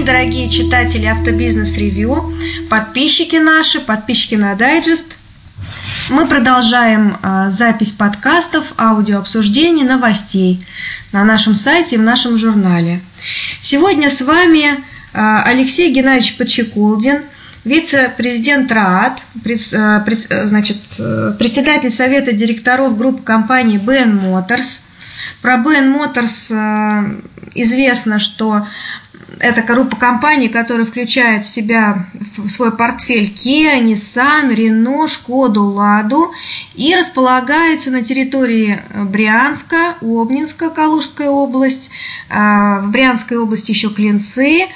день, дорогие читатели Автобизнес Ревью, подписчики наши, подписчики на дайджест. Мы продолжаем э, запись подкастов, аудиообсуждений, новостей на нашем сайте и в нашем журнале. Сегодня с вами э, Алексей Геннадьевич Почекулдин, вице-президент РААД, пред, э, пред, значит, председатель совета директоров группы компании BN Motors. Про BN Motors известно, что это группа компаний, которая включает в себя в свой портфель Kia, Nissan, Renault, Шкоду, Ладу и располагается на территории Брянска, Обнинска, Калужская область, а, в Брянской области еще Клинцы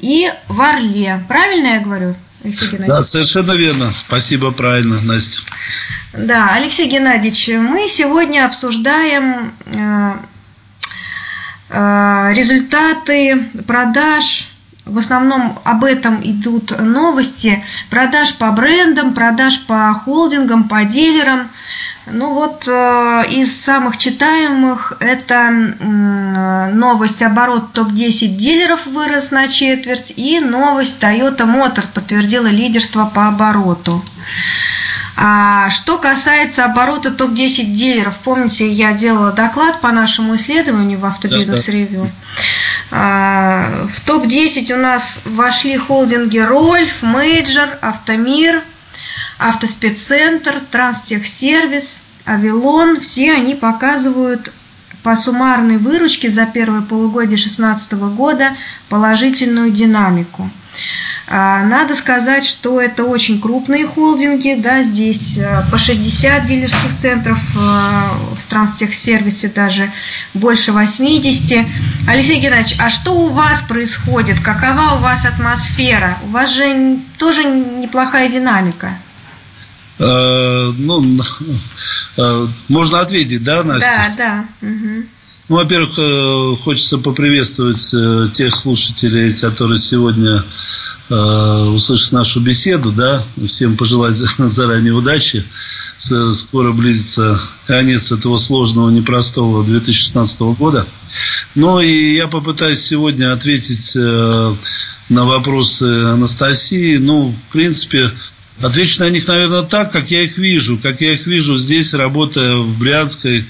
и в Орле. Правильно я говорю? Алексей Геннадьевич? Да, совершенно верно. Спасибо, правильно, Настя. Да, Алексей Геннадьевич, мы сегодня обсуждаем а, Э, результаты продаж, в основном об этом идут новости, продаж по брендам, продаж по холдингам, по дилерам. Ну вот э, из самых читаемых это новость оборот топ-10 дилеров вырос на четверть и новость Toyota Motor подтвердила лидерство по обороту. А что касается оборота топ-10 дилеров, помните, я делала доклад по нашему исследованию в автобизнес-ревью. А, в топ-10 у нас вошли холдинги Рольф, Мейджор, Автомир, Автоспеццентр, Транстехсервис, Авилон. Все они показывают по суммарной выручке за первое полугодие 2016 года положительную динамику. А, надо сказать, что это очень крупные холдинги, да, здесь э, по 60 дилерских центров, э, в транстехсервисе даже больше 80. Алексей Геннадьевич, а что у вас происходит? Какова у вас атмосфера? У вас же тоже неплохая динамика. Э, ну, можно ответить, да, Настя? Да, да. Угу. Ну, во-первых, хочется поприветствовать тех слушателей, которые сегодня Э, услышать нашу беседу, да, всем пожелать заранее удачи. Скоро близится конец этого сложного, непростого 2016 года. Ну и я попытаюсь сегодня ответить э, на вопросы Анастасии. Ну, в принципе, отвечу на них, наверное, так, как я их вижу. Как я их вижу здесь, работая в Брянской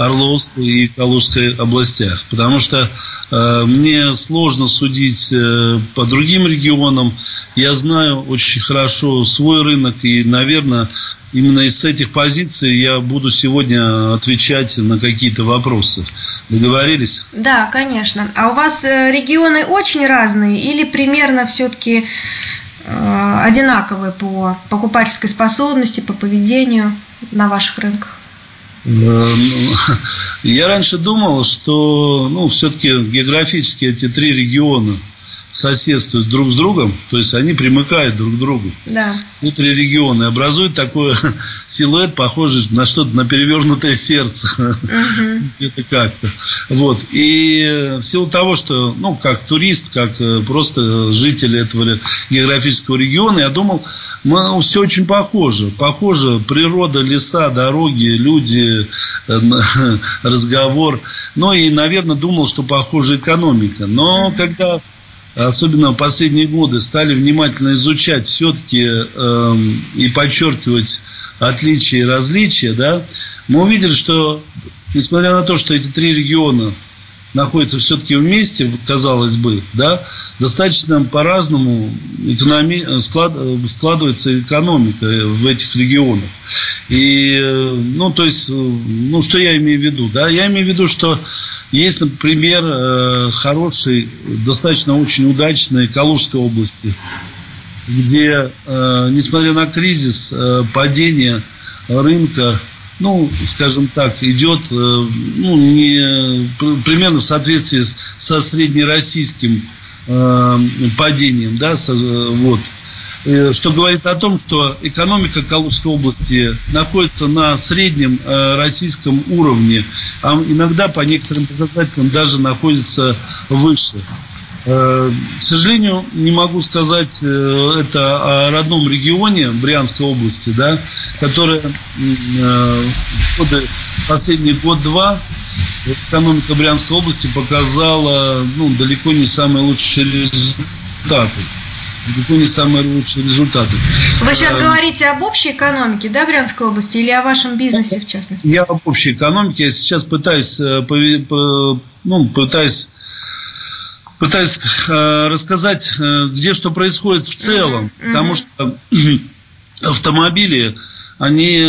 Орловской и Калужской областях. Потому что э, мне сложно судить э, по другим регионам. Я знаю очень хорошо свой рынок и, наверное, именно из этих позиций я буду сегодня отвечать на какие-то вопросы. Договорились? Да, конечно. А у вас э, регионы очень разные или примерно все-таки э, одинаковые по покупательской способности, по поведению на ваших рынках? Э, я раньше думал, что ну, все-таки географически эти три региона соседствуют друг с другом, то есть они примыкают друг к другу. Да. Внутри регионы образуют такой силуэт, похожий на что-то на перевернутое сердце. Угу. Где-то как-то. Вот. И в силу того, что, ну, как турист, как э, просто житель этого географического региона, я думал, ну, все очень похоже. Похоже природа, леса, дороги, люди, э, разговор. Ну и, наверное, думал, что похожа экономика. Но когда особенно в последние годы, стали внимательно изучать все-таки э, и подчеркивать отличия и различия, да, мы увидели, что несмотря на то, что эти три региона находятся все-таки вместе, казалось бы, да, достаточно по-разному экономи... склад... складывается экономика в этих регионах. И, ну, то есть, ну, что я имею в виду, да, я имею в виду, что есть, например, э, хороший, достаточно очень удачный Калужской области, где, э, несмотря на кризис, э, падение рынка, ну, скажем так, идет ну, не, примерно в соответствии со среднероссийским падением, да, вот. Э, что говорит о том, что экономика Калужской области находится на среднем э, российском уровне, а иногда по некоторым показателям даже находится выше. Э, к сожалению, не могу сказать это о родном регионе Брянской области, да, которая в годы, последний год-два экономика Брянской области показала ну, далеко не самый лучший результат результаты далеко не самые лучшие результаты. Вы сейчас а, говорите об общей экономике, да, Брянской области, или о вашем бизнесе в частности? Я об общей экономике. Я сейчас пытаюсь, э, ну, пытаюсь пытаюсь э, рассказать, э, где что происходит в целом, mm-hmm. потому что автомобили, они,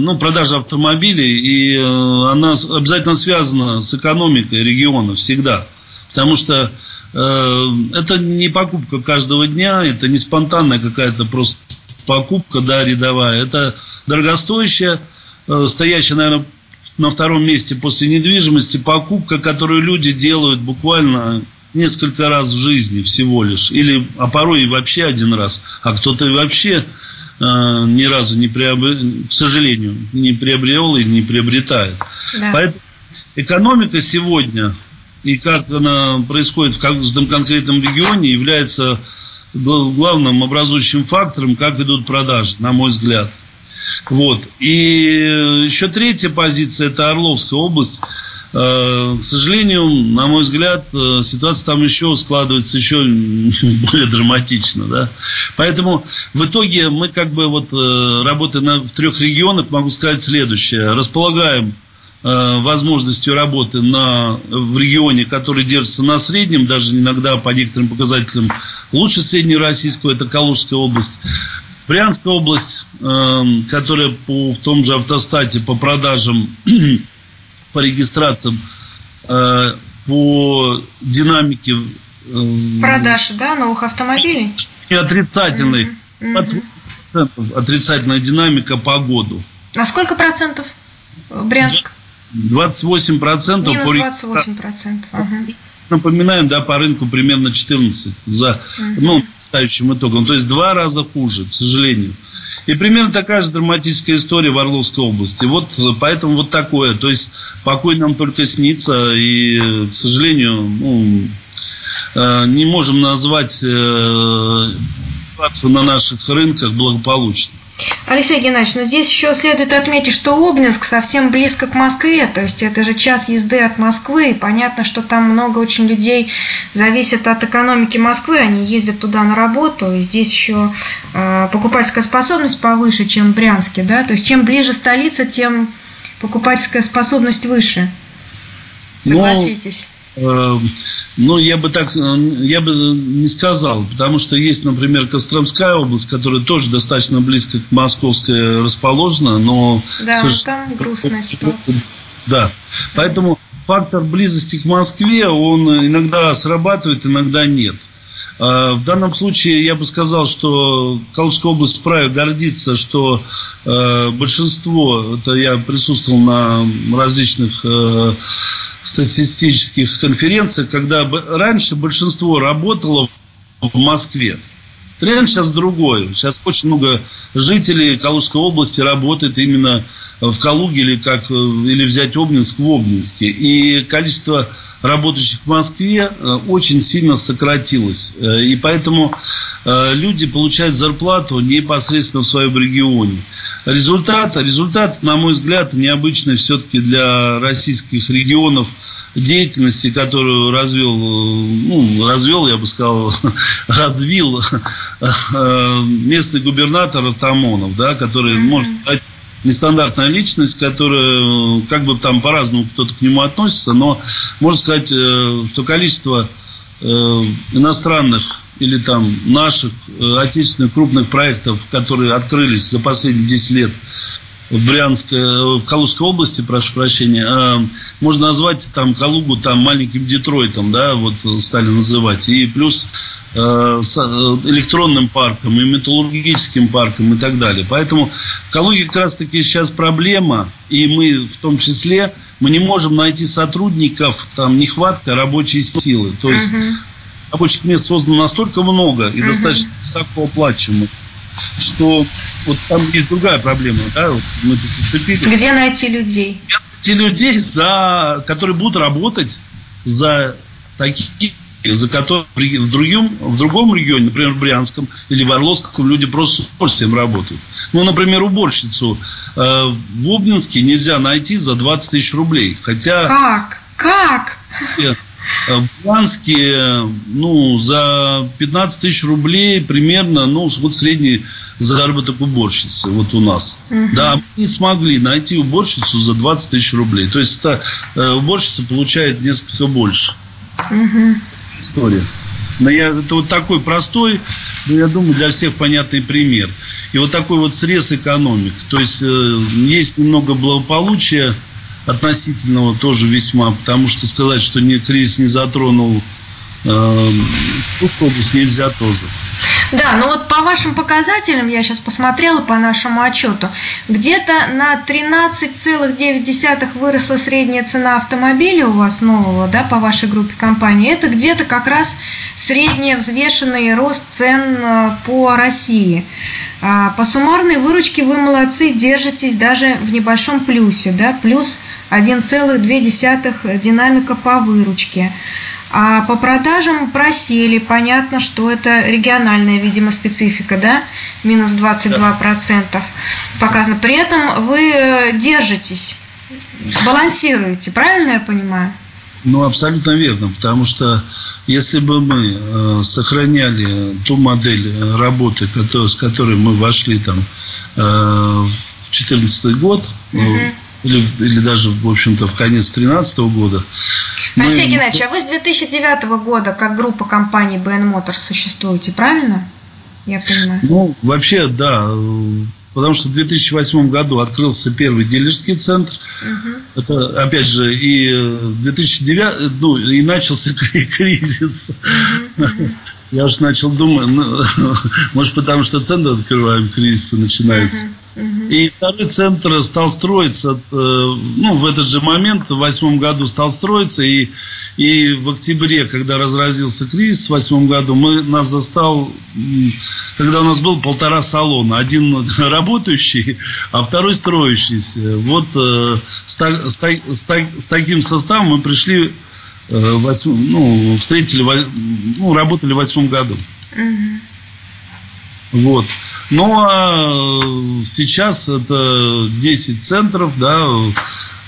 ну, продажа автомобилей, и э, она обязательно связана с экономикой региона всегда, потому что э, это не покупка каждого дня, это не спонтанная какая-то просто покупка, да, рядовая, это дорогостоящая, э, стоящая, наверное, на втором месте после недвижимости покупка, которую люди делают буквально несколько раз в жизни всего лишь. Или, а порой и вообще один раз. А кто-то и вообще э, ни разу не приобрел, к сожалению, не приобрел и не приобретает. Да. Поэтому экономика сегодня и как она происходит в каждом конкретном регионе является главным образующим фактором, как идут продажи, на мой взгляд. Вот. И еще третья позиция – это Орловская область. Э, к сожалению, на мой взгляд, э, ситуация там еще складывается еще более драматично. Да? Поэтому в итоге мы как бы вот э, работая в трех регионах, могу сказать следующее. Располагаем возможностью работы на, в регионе, который держится на среднем, даже иногда по некоторым показателям лучше среднероссийского, это Калужская область. Брянская область, которая по, в том же автостате по продажам по регистрациям, э, по динамике э, продаж, да, новых автомобилей? И отрицательный. Mm-hmm. отрицательная динамика по году. На сколько процентов Брянск? 28 процентов. Минус 28 процентов. Угу. Напоминаем, да, по рынку примерно 14 за, угу. ну, ставящим итогом. То есть два раза хуже, к сожалению. И примерно такая же драматическая история в Орловской области. Вот поэтому вот такое. То есть покой нам только снится. И, к сожалению, ну, э, не можем назвать ситуацию на наших рынках благополучной. Алексей Геннадьевич, но здесь еще следует отметить, что Обнинск совсем близко к Москве, то есть это же час езды от Москвы, и понятно, что там много очень людей зависит от экономики Москвы, они ездят туда на работу, и здесь еще э, покупательская способность повыше, чем в Брянске, да, то есть чем ближе столица, тем покупательская способность выше. Согласитесь? Э, ну, я бы так, э, я бы не сказал, потому что есть, например, Костромская область, которая тоже достаточно близко к Московской расположена, но... Да, но там грустная ситуация. Да, поэтому фактор близости к Москве, он иногда срабатывает, иногда нет. А, в данном случае я бы сказал, что Калужская область вправе гордиться, что э, большинство, это я присутствовал на различных статистических конференциях, когда раньше большинство работало в Москве. Тренд сейчас другой. Сейчас очень много жителей Калужской области работает именно в Калуге или, как, или взять Обнинск в Обнинске. И количество работающих в Москве э, очень сильно сократилось. Э, и поэтому э, люди получают зарплату непосредственно в своем регионе. Результат, результат, на мой взгляд, необычный все-таки для российских регионов деятельности, которую развел, ну, развел, я бы сказал, развил местный губернатор Тамонов, да, который может стать нестандартная личность, которая, как бы там по-разному кто-то к нему относится, но можно сказать, э, что количество э, иностранных или там наших э, отечественных крупных проектов, которые открылись за последние 10 лет в Брянской, в Калужской области, прошу прощения, можно назвать там Калугу там маленьким Детройтом, да, вот стали называть. И плюс Э, с э, электронным парком, и металлургическим парком и так далее. Поэтому в Калуге как раз таки сейчас проблема, и мы в том числе, мы не можем найти сотрудников, там нехватка рабочей силы. То есть uh рабочих мест создано настолько много и uh достаточно высокооплачиваемых, что вот там есть другая проблема, да, вот мы тут Где найти людей? Где найти людей, за, которые будут работать за такие за которые в другом, в другом регионе, например, в Брянском или в Орловском, люди просто с удовольствием работают. Ну, например, уборщицу э, в Обнинске нельзя найти за 20 тысяч рублей. Хотя... Как? Как? В Луганске, ну, за 15 тысяч рублей примерно, ну, вот средний заработок уборщицы, вот у нас. Угу. Да, мы не смогли найти уборщицу за 20 тысяч рублей. То есть, та, э, уборщица получает несколько больше. Угу. История. Но я, это вот такой простой, но я думаю, для всех понятный пример. И вот такой вот срез экономик. То есть, э, есть немного благополучия, относительного тоже весьма, потому что сказать, что не, кризис не затронул э, область нельзя тоже. Да, ну вот по вашим показателям, я сейчас посмотрела по нашему отчету, где-то на 13,9 выросла средняя цена автомобиля у вас нового, да, по вашей группе компаний. Это где-то как раз средний взвешенный рост цен э, по России. А по суммарной выручке вы молодцы, держитесь даже в небольшом плюсе, да, плюс 1,2 динамика по выручке. А по продажам просели, понятно, что это региональная, видимо, специфика, да, минус 22% да. показано. При этом вы э, держитесь, балансируете, правильно я понимаю? Ну, абсолютно верно, потому что если бы мы э, сохраняли ту модель работы, который, с которой мы вошли там э, в 2014 год, угу или, или даже, в общем-то, в конец 2013 года. Алексей мы... Геннадьевич, а вы с 2009 года как группа компаний BN Motors существуете, правильно? Я понимаю. Ну, вообще, да. Потому что в 2008 году открылся первый дилерский центр. Угу. Это, опять же, и 2009, ну, и начался кризис. Угу. Я уж начал думать, ну, может, потому что центр открываем, кризис начинается. Угу. И второй центр стал строиться, э, ну, в этот же момент, в восьмом году стал строиться, и, и в октябре, когда разразился кризис в восьмом году, мы, нас застал, когда у нас был полтора салона, один работающий, а второй строящийся. Вот э, с, с, с, с таким составом мы пришли, э, восьм, ну, встретили, ну, работали в восьмом году. Вот. Ну, а сейчас это 10 центров, да,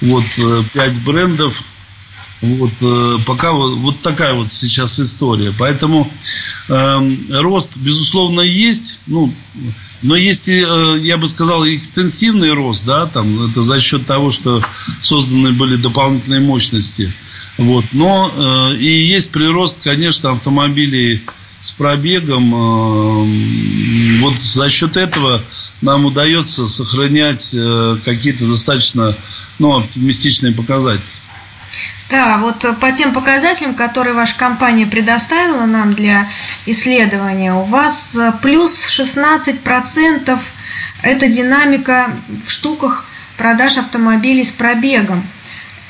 вот 5 брендов. Вот э, пока вот, вот такая вот сейчас история. Поэтому э, рост, безусловно, есть. Ну, но есть, э, я бы сказал, экстенсивный рост, да, там, это за счет того, что созданы были дополнительные мощности. Вот. Но э, и есть прирост, конечно, автомобилей с пробегом. Э, вот за счет этого нам удается сохранять э, какие-то достаточно ну, оптимистичные показатели. Да, вот по тем показателям, которые ваша компания предоставила нам для исследования, у вас э, плюс 16% это динамика в штуках продаж автомобилей с пробегом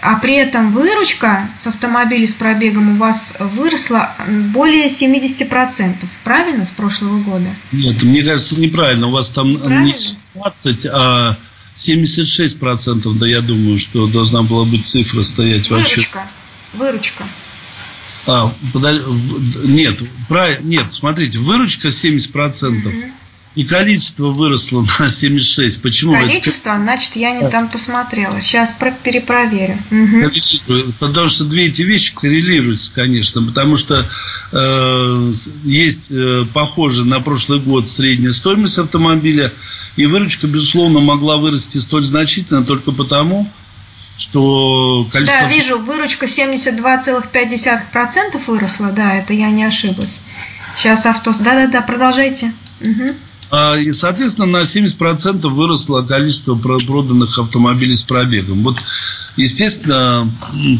а при этом выручка с автомобилей с пробегом у вас выросла более 70%, правильно, с прошлого года? Нет, мне кажется, неправильно. У вас там правильно? не 16, а 76%, да я думаю, что должна была быть цифра стоять выручка, в отчете. Выручка. А, подож... нет, прав... нет, смотрите, выручка 70%. Угу. И количество выросло на 76. Почему? Количество, это... значит, я не там посмотрела. Сейчас перепроверю. Угу. Потому что две эти вещи коррелируются, конечно. Потому что э, есть э, похоже на прошлый год средняя стоимость автомобиля. И выручка, безусловно, могла вырасти столь значительно только потому, что количество... Да, вижу, выручка 72,5% выросла, да, это я не ошиблась. Сейчас авто... Да-да-да, продолжайте. Угу. А, и, соответственно, на 70% выросло количество проданных автомобилей с пробегом. Вот, естественно,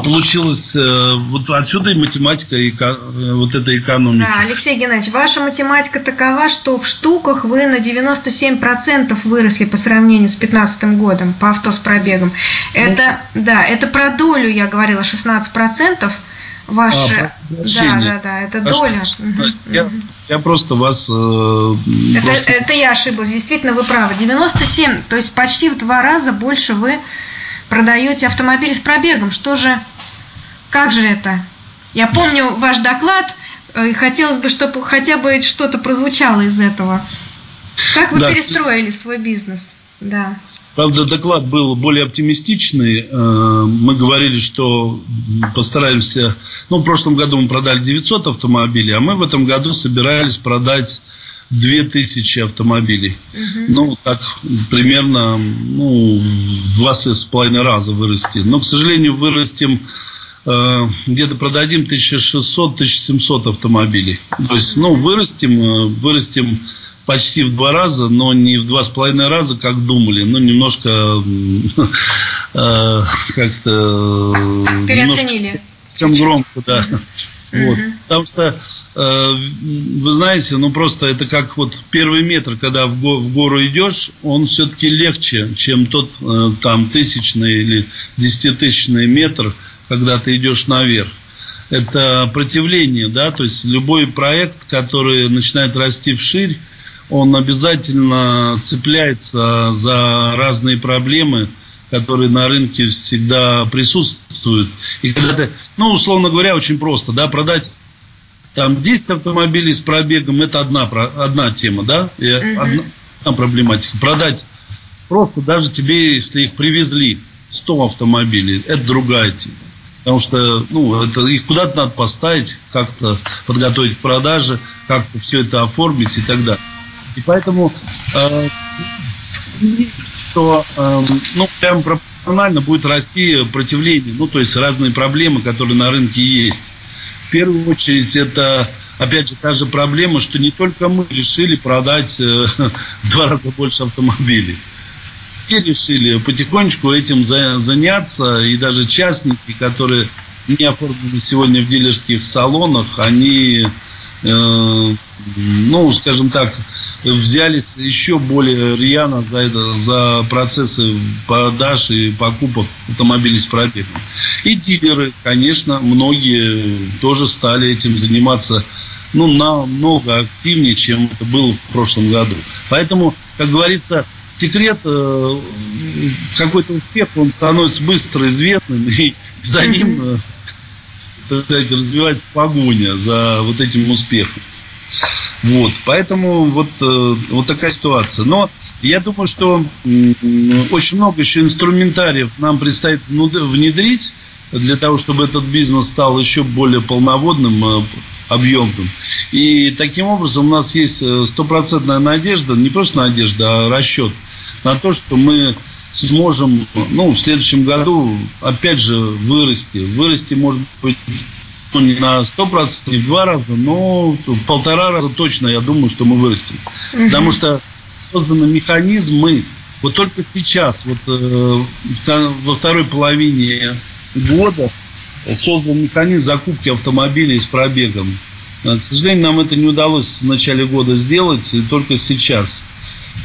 получилось э, вот отсюда и математика, и э, вот эта экономика. Да, Алексей Геннадьевич, ваша математика такова, что в штуках вы на 97% выросли по сравнению с 2015 годом по авто с пробегом. Это, да, это про долю, я говорила, 16% ваши... А, да, да, да, это Прошу, доля. Я, я просто вас... Э, это, просто... это я ошиблась, действительно, вы правы. 97, то есть почти в два раза больше вы продаете автомобили с пробегом. Что же, как же это? Я помню ваш доклад, э, и хотелось бы, чтобы хотя бы что-то прозвучало из этого. Как вы да. перестроили свой бизнес? Да. Правда, доклад был более оптимистичный. Э, мы говорили, что постараемся... Ну, в прошлом году мы продали 900 автомобилей, а мы в этом году собирались продать 2000 автомобилей. Угу. Ну, так примерно ну, в два с половиной раза вырасти. Но, к сожалению, вырастем э, где-то продадим 1600-1700 автомобилей. То есть, ну, вырастем, э, вырастем почти в два раза, но не в два с половиной раза, как думали. Ну, немножко э, как-то... Переоценили. Слишком громко, да. Вот. Потому что, э, вы знаете, ну просто это как вот первый метр, когда в, го, в гору идешь, он все-таки легче, чем тот э, там тысячный или десятитысячный метр, когда ты идешь наверх. Это противление, да, то есть любой проект, который начинает расти вширь, он обязательно цепляется за разные проблемы, которые на рынке всегда присутствуют. И когда ты, ну, условно говоря, очень просто, да, продать там 10 автомобилей с пробегом, это одна, одна тема, да, и угу. одна, одна проблематика. Продать просто даже тебе, если их привезли 100 автомобилей, это другая тема. Потому что ну, это, их куда-то надо поставить, как-то подготовить к продаже, как-то все это оформить и так далее. И поэтому э, что э, ну, прям пропорционально будет расти противление, ну, то есть разные проблемы, которые на рынке есть. В первую очередь это, опять же, та же проблема, что не только мы решили продать э, в два раза больше автомобилей. Все решили потихонечку этим заняться, и даже частники, которые не оформлены сегодня в дилерских салонах, они ну, скажем так, взялись еще более рьяно за, это, за процессы продаж и покупок автомобилей с пробегом. И дилеры, конечно, многие тоже стали этим заниматься ну, намного активнее, чем это было в прошлом году. Поэтому, как говорится, секрет, э, какой-то успех, он становится быстро известным, и за ним сказать, развивается погоня за вот этим успехом. Вот, поэтому вот, э, вот такая ситуация. Но я думаю, что очень много еще инструментариев нам предстоит внедрить для того, чтобы этот бизнес стал еще более полноводным, э, объемным. И таким образом у нас есть э, стопроцентная надежда, не просто надежда, а расчет на то, что мы сможем ну, в следующем году опять же вырасти. Вырасти, может быть, ну, не на 100%, не в два раза, но полтора раза точно, я думаю, что мы вырастем. Угу. Потому что созданы механизмы, вот только сейчас, вот э, во второй половине года создан механизм закупки автомобилей с пробегом. К сожалению, нам это не удалось в начале года сделать, и только сейчас.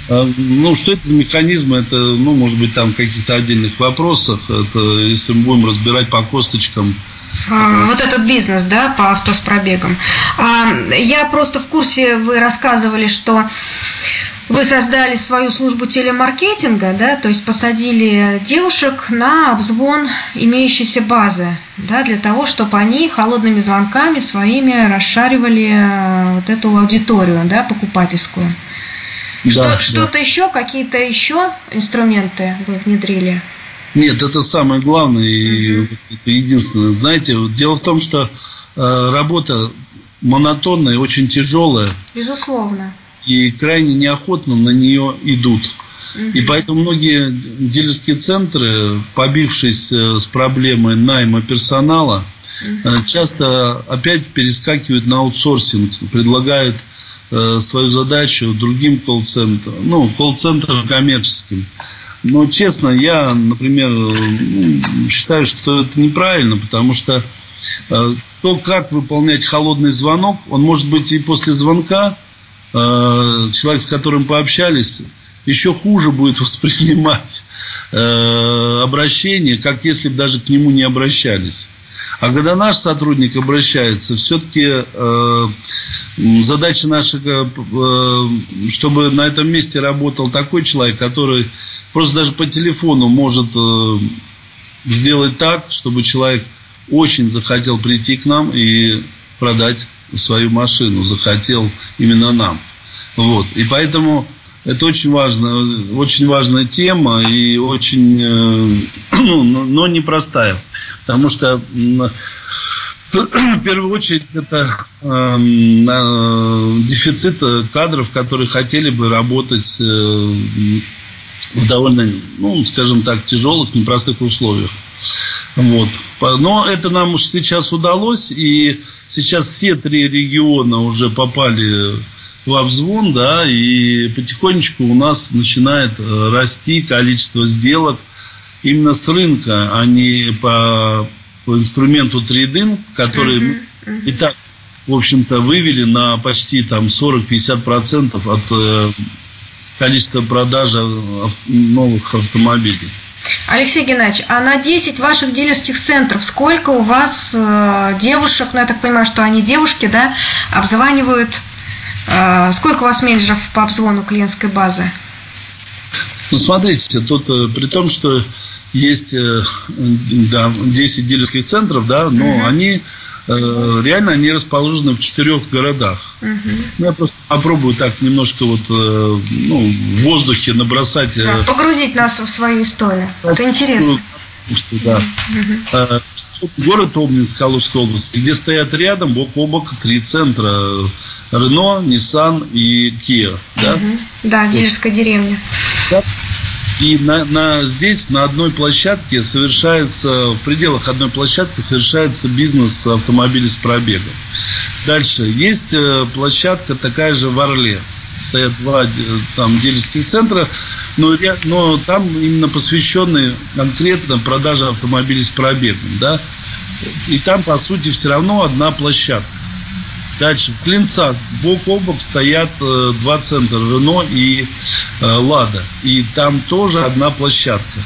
А, ну, что это за механизмы, это, ну, может быть, там каких-то отдельных вопросах, это если мы будем разбирать по косточкам, а, вот этот бизнес, да, по авто с пробегом. А, я просто в курсе, вы рассказывали, что вы создали свою службу телемаркетинга, да, то есть посадили девушек на обзвон имеющейся базы, да, для того, чтобы они холодными звонками своими расшаривали вот эту аудиторию, да, покупательскую. Что, да, что-то да. еще, какие-то еще инструменты вы внедрили? Нет, это самое главное и угу. это единственное. Знаете, дело в том, что э, работа монотонная, очень тяжелая. Безусловно. И крайне неохотно на нее идут. Угу. И поэтому многие дилерские центры, побившись э, с проблемой найма персонала, угу. часто опять перескакивают на аутсорсинг, предлагают Э, свою задачу другим колл-центрам, ну, колл-центрам коммерческим. Но, честно, я, например, считаю, что это неправильно, потому что э, то, как выполнять холодный звонок, он может быть и после звонка, э, человек, с которым пообщались, еще хуже будет воспринимать обращение, как если бы даже к нему не обращались. А когда наш сотрудник обращается, все-таки э, задача наша, э, чтобы на этом месте работал такой человек, который просто даже по телефону может э, сделать так, чтобы человек очень захотел прийти к нам и продать свою машину, захотел именно нам. Вот. И поэтому Это очень важно, очень важная тема и очень, ну, но непростая, потому что в первую очередь это э, дефицит кадров, которые хотели бы работать э, в довольно, ну, скажем так, тяжелых, непростых условиях. Вот. Но это нам уж сейчас удалось, и сейчас все три региона уже попали в обзвон, да, и потихонечку у нас начинает э, расти количество сделок именно с рынка, а не по по инструменту трейдинг, который uh-huh, uh-huh. и так, в общем-то, вывели на почти там 40-50% от э, количества продажи новых автомобилей. Алексей Геннадьевич, а на 10 ваших дилерских центров сколько у вас э, девушек, ну я так понимаю, что они девушки, да, обзванивают, э, сколько у вас менеджеров по обзвону клиентской базы? Ну, смотрите, тут э, при том, что есть э, да, 10 дилерских центров, да, но угу. они э, реально они расположены в четырех городах. Угу. Ну, я просто попробую так немножко вот ну, в воздухе набросать. Да, погрузить нас в свою историю. Это интересно. Да. Угу. Город Обнинск, Калужская область, где стоят рядом бок о бок три центра. Рено, Nissan и Kia. Да, угу. да дилерская вот. деревня. И на, на, здесь на одной площадке совершается, в пределах одной площадки совершается бизнес автомобилей с пробегом. Дальше. Есть э, площадка такая же в Орле. Стоят два э, там дилерских центра, но, но там именно посвященные конкретно продаже автомобилей с пробегом. Да? И там, по сути, все равно одна площадка. Дальше, в Клинцах бок о бок стоят э, два центра, Рено и э, Лада. И там тоже одна площадка.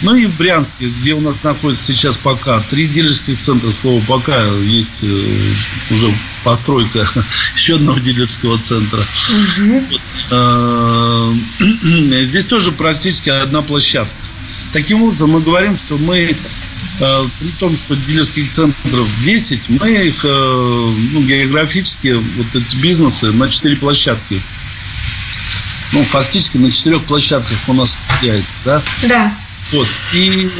Ну и в Брянске, где у нас находится сейчас пока три дилерских центра, слово пока есть э, уже постройка еще одного дилерского центра. Угу. Здесь тоже практически одна площадка. Таким образом, мы говорим, что мы Э, при том, что дилерских центров 10, мы их э, ну, географически, вот эти бизнесы на 4 площадки. Ну, фактически на четырех площадках у нас стоят, да? Да. Вот. И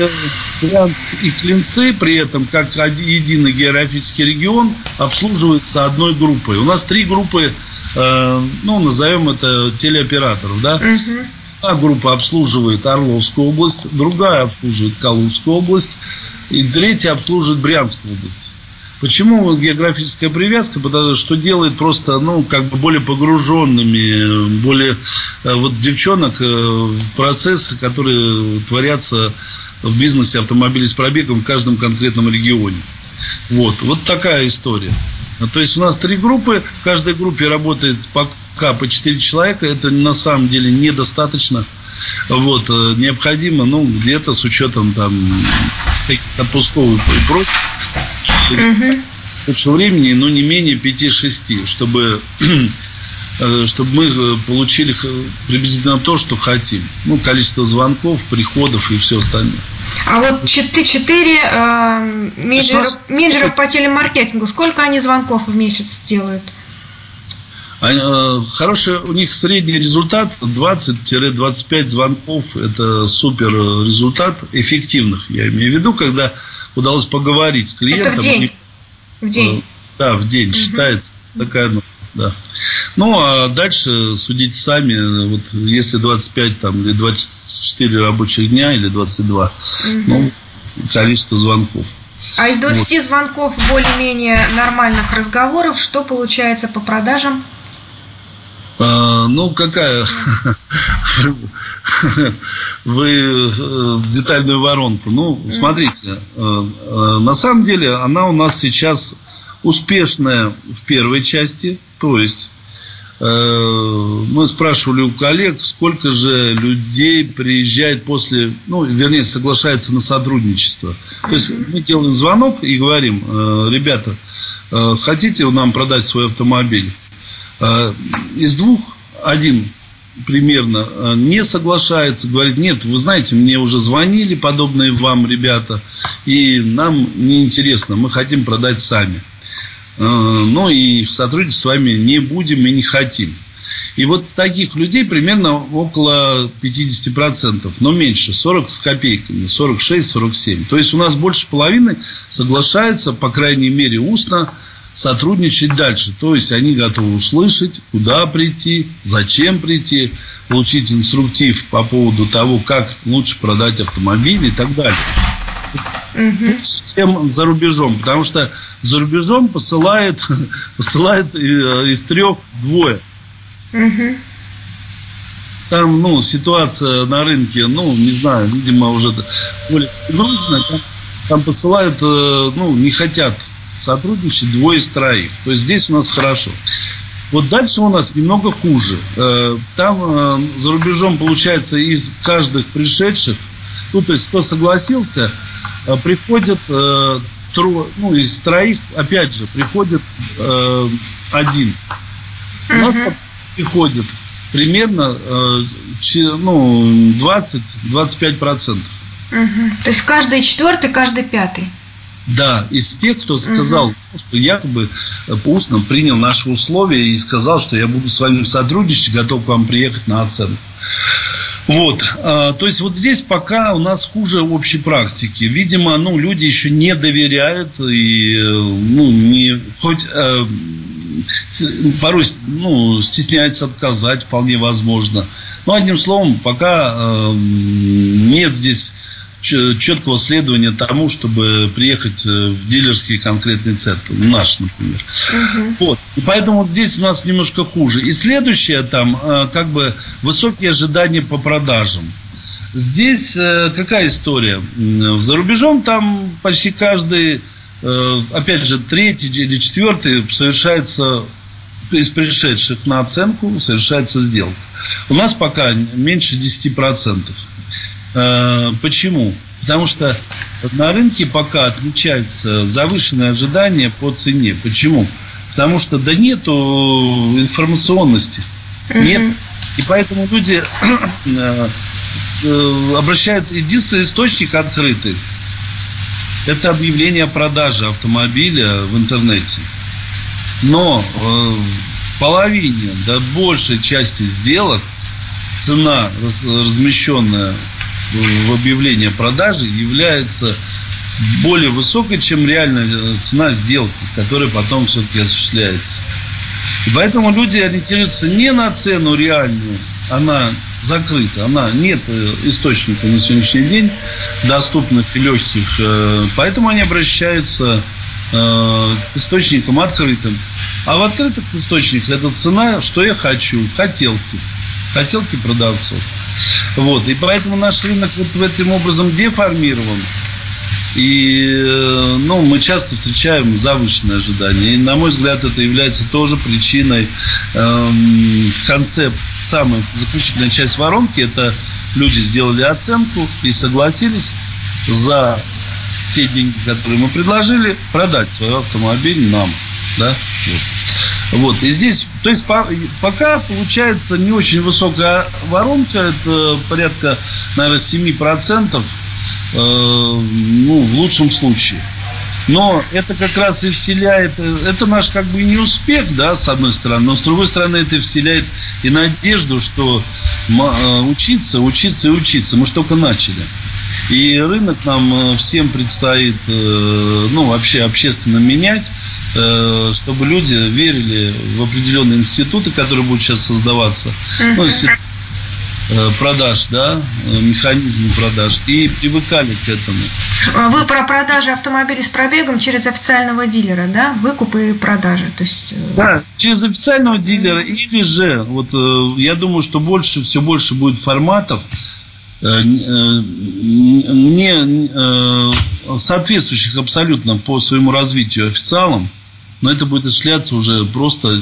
Брянск э, и Клинцы при этом, как единый географический регион, обслуживаются одной группой. У нас три группы, ну, назовем это телеоператоров, да? Угу. Одна группа обслуживает Орловскую область, другая обслуживает Калужскую область, и третья обслуживает Брянскую область. Почему географическая привязка? Потому что делает просто, ну, как бы более погруженными, более э, вот девчонок э, в процессы, которые творятся в бизнесе автомобилей с пробегом в каждом конкретном регионе. Вот, вот такая история. То есть у нас три группы, в каждой группе работает пока по четыре человека, это на самом деле недостаточно. Вот, э, необходимо, ну, где-то с учетом там отпусков и прочее, угу. лучше времени, но не менее 5-6, чтобы чтобы мы э, получили приблизительно то, что хотим. Ну, количество звонков, приходов и все остальное. А вот 4, 4 э, менеджеров, менеджеров по телемаркетингу, сколько они звонков в месяц делают? Э, хороший у них средний результат 20-25 звонков. Это супер результат эффективных, я имею в виду, когда удалось поговорить с клиентом. Это в день? В день? Э, да, в день угу. считается такая ну, да. Ну, а дальше судите сами, вот если 25 там, или 24 рабочих дня, или 22, угу. ну, количество звонков. А из 20 вот. звонков более-менее нормальных разговоров, что получается по продажам? А, ну, какая? Вы э, детальную воронку. Ну, смотрите, э, э, на самом деле она у нас сейчас успешная в первой части. То есть мы спрашивали у коллег, сколько же людей приезжает после, ну, вернее, соглашается на сотрудничество. То есть мы делаем звонок и говорим, ребята, хотите нам продать свой автомобиль? Э, из двух один примерно э, не соглашается, говорит, нет, вы знаете, мне уже звонили подобные вам ребята, и нам неинтересно, мы хотим продать сами. Э, ну и сотрудничать с вами не будем и не хотим. И вот таких людей примерно около 50%, но меньше, 40 с копейками, 46-47. То есть у нас больше половины соглашаются, по крайней мере, устно сотрудничать дальше. То есть они готовы услышать, куда прийти, зачем прийти, получить инструктив по поводу того, как лучше продать автомобиль и так далее. Угу. Чем за рубежом, потому что за рубежом посылает, посылает э, из трех двое. Угу. Там, ну, ситуация на рынке, ну, не знаю, видимо, уже более грустная. Там, там посылают, э, ну, не хотят сотрудничать двое из троих. То есть здесь у нас хорошо. Вот дальше у нас немного хуже. Э, там за рубежом, получается, из каждых пришедших, ну, то есть кто согласился, приходит тро, ну, из троих, опять же, приходит э, один. У нас приходит примерно э, ну, 20-25 процентов. Угу. То есть каждый четвертый, каждый пятый. Да, из тех, кто сказал, угу. что якобы э, по устно принял наши условия и сказал, что я буду с вами сотрудничать, готов к вам приехать на оценку. Вот, а, то есть вот здесь пока у нас хуже общей практики. Видимо, ну, люди еще не доверяют и, ну, не, хоть э, порой, ну, стесняются отказать, вполне возможно. Но одним словом, пока э, нет здесь четкого следования тому, чтобы приехать э, в дилерский конкретный центр, наш, например. Угу. Вот. И поэтому вот здесь у нас немножко хуже. И следующее там, э, как бы, высокие ожидания по продажам. Здесь э, какая история? За рубежом там почти каждый, опять же, третий или четвертый совершается из пришедших на оценку совершается сделка. У нас пока меньше 10%. Э, почему? Потому что на рынке пока отмечается завышенное ожидание по цене. Почему? Потому что да нету информационности. Нет. И поэтому люди э, э, обращаются. Единственный источник открытый. Это объявление о продаже автомобиля в интернете. Но в половине, да большей части сделок цена, размещенная в объявлении продажи является более высокой, чем реальная э, цена сделки, которая потом все-таки осуществляется. И поэтому люди ориентируются не на цену реальную, она закрыта, она нет э, источника на сегодняшний день доступных и легких, э, поэтому они обращаются к источникам открытым. А в открытых источниках это цена, что я хочу, хотелки хотелки продавцов. Вот. И поэтому наш рынок вот в этим образом деформирован. И э, ну, мы часто встречаем завышенные ожидания. И, на мой взгляд, это является тоже причиной эм, в конце, самая заключительная часть воронки, это люди сделали оценку и согласились за те деньги, которые мы предложили, продать свой автомобиль нам. Да? Вот. Вот, и здесь, то есть пока получается не очень высокая воронка, это порядка, наверное, 7%, э, ну, в лучшем случае. Но это как раз и вселяет, это наш как бы не успех, да, с одной стороны, но с другой стороны это вселяет и надежду, что э, учиться, учиться и учиться. Мы же только начали. И рынок нам э, всем предстоит, э, ну, вообще общественно менять, чтобы люди верили в определенные институты, которые будут сейчас создаваться. Uh-huh. Ну, Э, продаж, да, э, механизмы продаж, и привыкали к этому. А вы про продажи автомобилей с пробегом через официального дилера, да, выкуп и продажи, то есть... Э, да, через официального дилера, или же, вот я думаю, что больше, все больше будет форматов, не соответствующих абсолютно по своему развитию официалам, но это будет осуществляться уже просто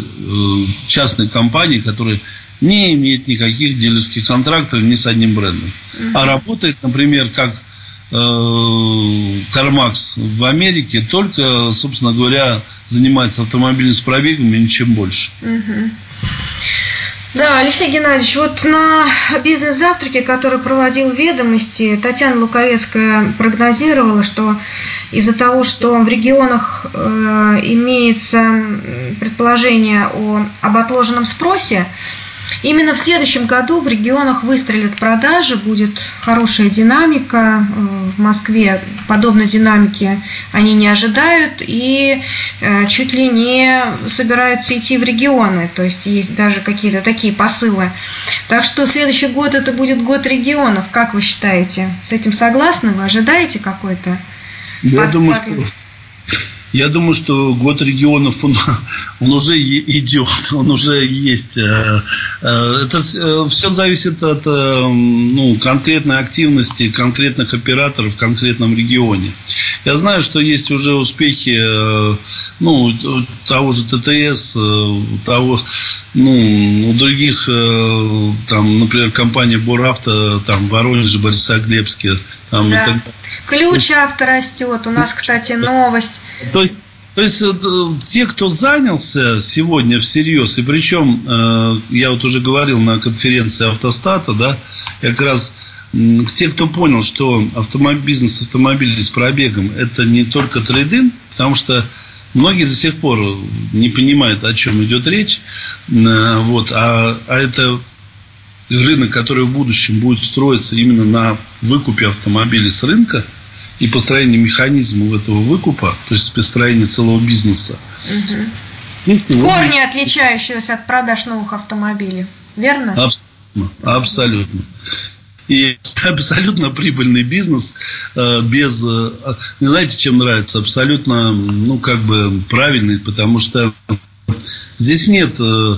частной компанией, которая не имеет никаких дилерских контрактов ни с одним брендом. Uh-huh. А работает, например, как э, Кармакс в Америке, только, собственно говоря, занимается автомобилем с пробегом и ничем больше. Uh-huh. Да, Алексей Геннадьевич, вот на бизнес-завтраке, который проводил ведомости, Татьяна Луковецкая прогнозировала, что из-за того, что в регионах э, имеется предположение о, об отложенном спросе, Именно в следующем году в регионах выстрелят продажи, будет хорошая динамика. Э, в Москве подобной динамики они не ожидают и э, чуть ли не собираются идти в регионы. То есть есть даже какие-то такие посылы. Так что следующий год это будет год регионов. Как вы считаете? С этим согласны? Вы ожидаете какой-то? Я под, думаю, под... что я думаю, что год регионов, он, он уже идет, он уже есть. Э, э, это э, все зависит от ну, конкретной активности конкретных операторов в конкретном регионе. Я знаю, что есть уже успехи ну, того же ТТС, того, ну, у других, там, например, компания Буравто, там, в Воронеже, Борисоглебске, там, да. и так Ключ авто растет. У нас, кстати, новость. То есть то есть э, те, кто занялся сегодня всерьез, и причем, э, я вот уже говорил на конференции автостата, да, как раз те, кто понял, что автомобиль, бизнес автомобилей с пробегом это не только трейдинг, потому что многие до сих пор не понимают, о чем идет речь, э, вот, а, а это рынок, который в будущем будет строиться именно на выкупе автомобилей с рынка и построении механизмов этого выкупа, то есть построение целого бизнеса. Угу. Сегодня... Корни, отличающиеся от продаж новых автомобилей. Верно? Абсолютно. Абсолютно. И абсолютно прибыльный бизнес э, без... Э, не знаете, чем нравится? Абсолютно, ну, как бы правильный, потому что здесь нет э,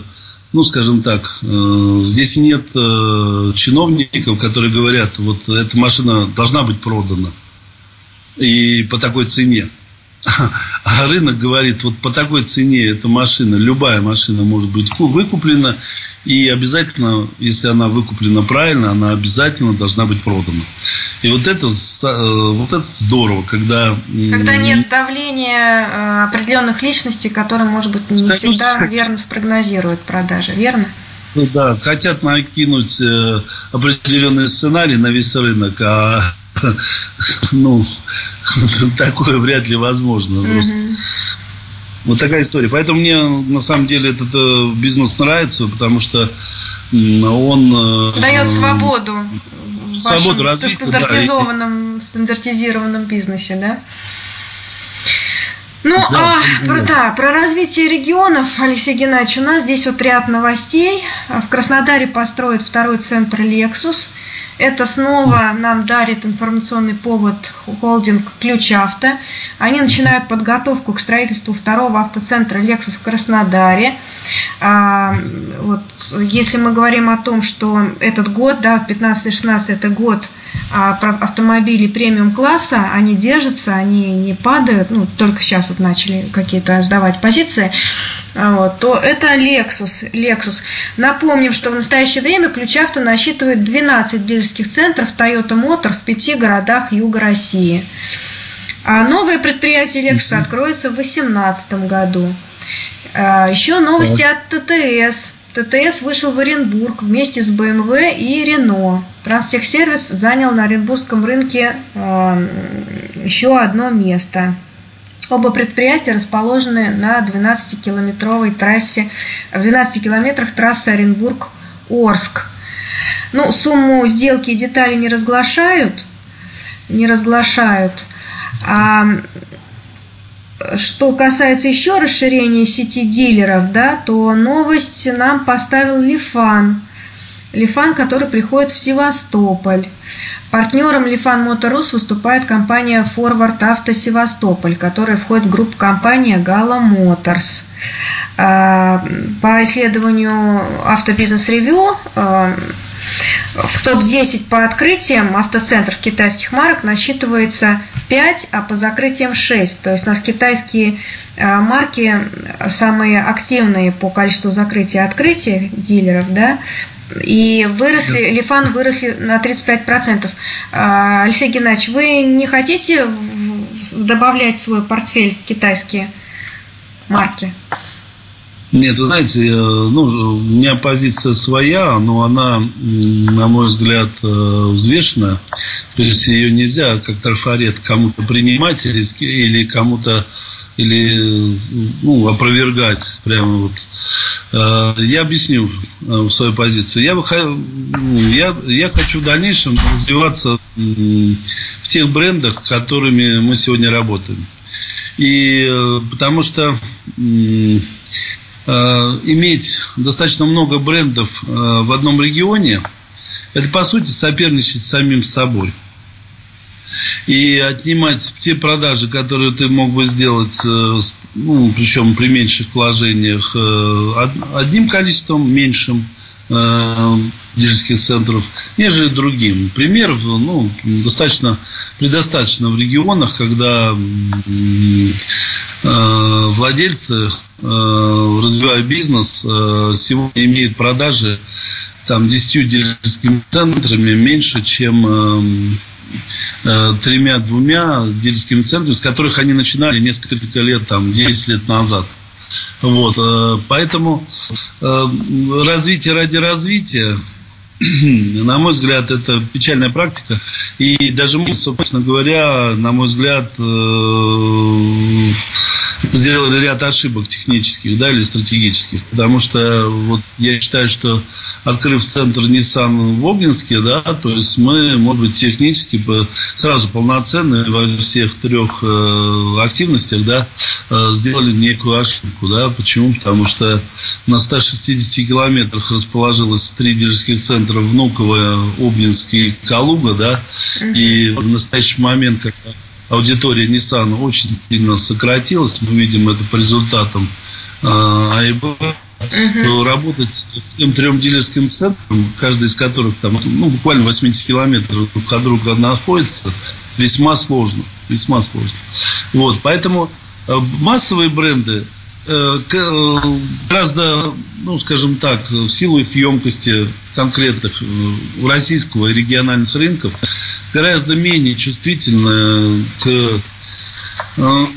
ну, скажем так, здесь нет чиновников, которые говорят, вот эта машина должна быть продана. И по такой цене. А рынок говорит, вот по такой цене эта машина, любая машина может быть выкуплена. И обязательно, если она выкуплена правильно, она обязательно должна быть продана. И вот это, э, вот это здорово, когда... Когда нет давления э, определенных личностей, которые, может быть, не всегда верно спрогнозируют продажи, верно? Ну да, хотят накинуть э, определенный сценарий на весь рынок, а ну, такое вряд ли возможно. Просто. Вот такая история. Поэтому мне на самом деле этот э, бизнес нравится, потому что он э, дает свободу свободу в развития, стандартизованном, да, стандартизированном бизнесе, да? Ну, да, а про, да, про развитие регионов, Алексей Геннадьевич, у нас здесь вот ряд новостей. В Краснодаре построят второй центр Lexus. Это снова нам дарит информационный повод холдинг Ключ Авто. Они начинают подготовку к строительству второго автоцентра Lexus в Краснодаре. А, вот, если мы говорим о том, что этот год, да, 15-16 это год а, автомобилей премиум класса, они держатся, они не падают, ну, только сейчас вот начали какие-то сдавать позиции, а, вот, то это Lexus. Lexus. Напомним, что в настоящее время ключ авто насчитывает 12 дилерских центров Toyota Motor в пяти городах Юга России. А новое предприятие Lexus откроется в 2018 году. А, еще новости от ТТС. ТТС вышел в Оренбург вместе с BMW и Renault. Транстехсервис занял на оренбургском рынке еще одно место. Оба предприятия расположены на 12-километровой трассе, в 12 километрах трассы Оренбург-Орск. Ну, сумму сделки и детали не разглашают, не разглашают. А что касается еще расширения сети дилеров, да, то новость нам поставил Лифан. Лифан, который приходит в Севастополь. Партнером Лифан Моторус выступает компания Forward Auto Севастополь, которая входит в группу компании Gala Motors. А, по исследованию Автобизнес Ревью а, в топ-10 по открытиям автоцентров китайских марок насчитывается 5, а по закрытиям 6. То есть у нас китайские а, марки самые активные по количеству закрытия и открытия дилеров, да, и выросли. Лифан выросли на 35%. А, Алексей Геннадьевич, вы не хотите добавлять в свой портфель китайские марки? Нет, вы знаете, ну, у меня позиция своя, но она, на мой взгляд, взвешена. То есть ее нельзя как трафарет кому-то принимать или, или кому-то или ну, опровергать прямо вот. Э, я объясню э, свою позицию. Я, я, я хочу в дальнейшем развиваться в тех брендах, которыми мы сегодня работаем. И э, потому что иметь достаточно много брендов в одном регионе, это по сути соперничать с самим собой и отнимать те продажи, которые ты мог бы сделать, э, ну, причем при меньших вложениях, э, одним количеством меньшим э, дилерских центров, нежели другим. Примеров ну, достаточно, предостаточно в регионах, когда владельцы, развивая бизнес, сегодня имеют продажи там, 10 дилерскими центрами меньше, чем Э, тремя-двумя дилерскими центрами, с которых они начинали несколько лет, там, 10 лет назад. Вот, э, поэтому э, развитие ради развития, на мой взгляд, это печальная практика. И даже мы, собственно говоря, на мой взгляд, сделали ряд ошибок технических, да, или стратегических. Потому что вот я считаю, что открыв центр Nissan в Обнинске, да, то есть мы, может быть, технически сразу полноценно во всех трех э, активностях, да, э, сделали некую ошибку, да. Почему? Потому что на 160 километрах расположилось три дилерских центра Внуково, Обнинск и Калуга, да, и в настоящий момент, когда аудитория Nissan очень сильно сократилась. Мы видим это по результатам АИБ. Uh-huh. Работать всем трем дилерским центрам, каждый из которых там, ну, буквально 80 километров друг от друга находится, весьма сложно. Весьма сложно. Вот, поэтому э, массовые бренды гораздо, ну, скажем так, в силу их емкости конкретных российского и региональных рынков, гораздо менее чувствительны к э, ну,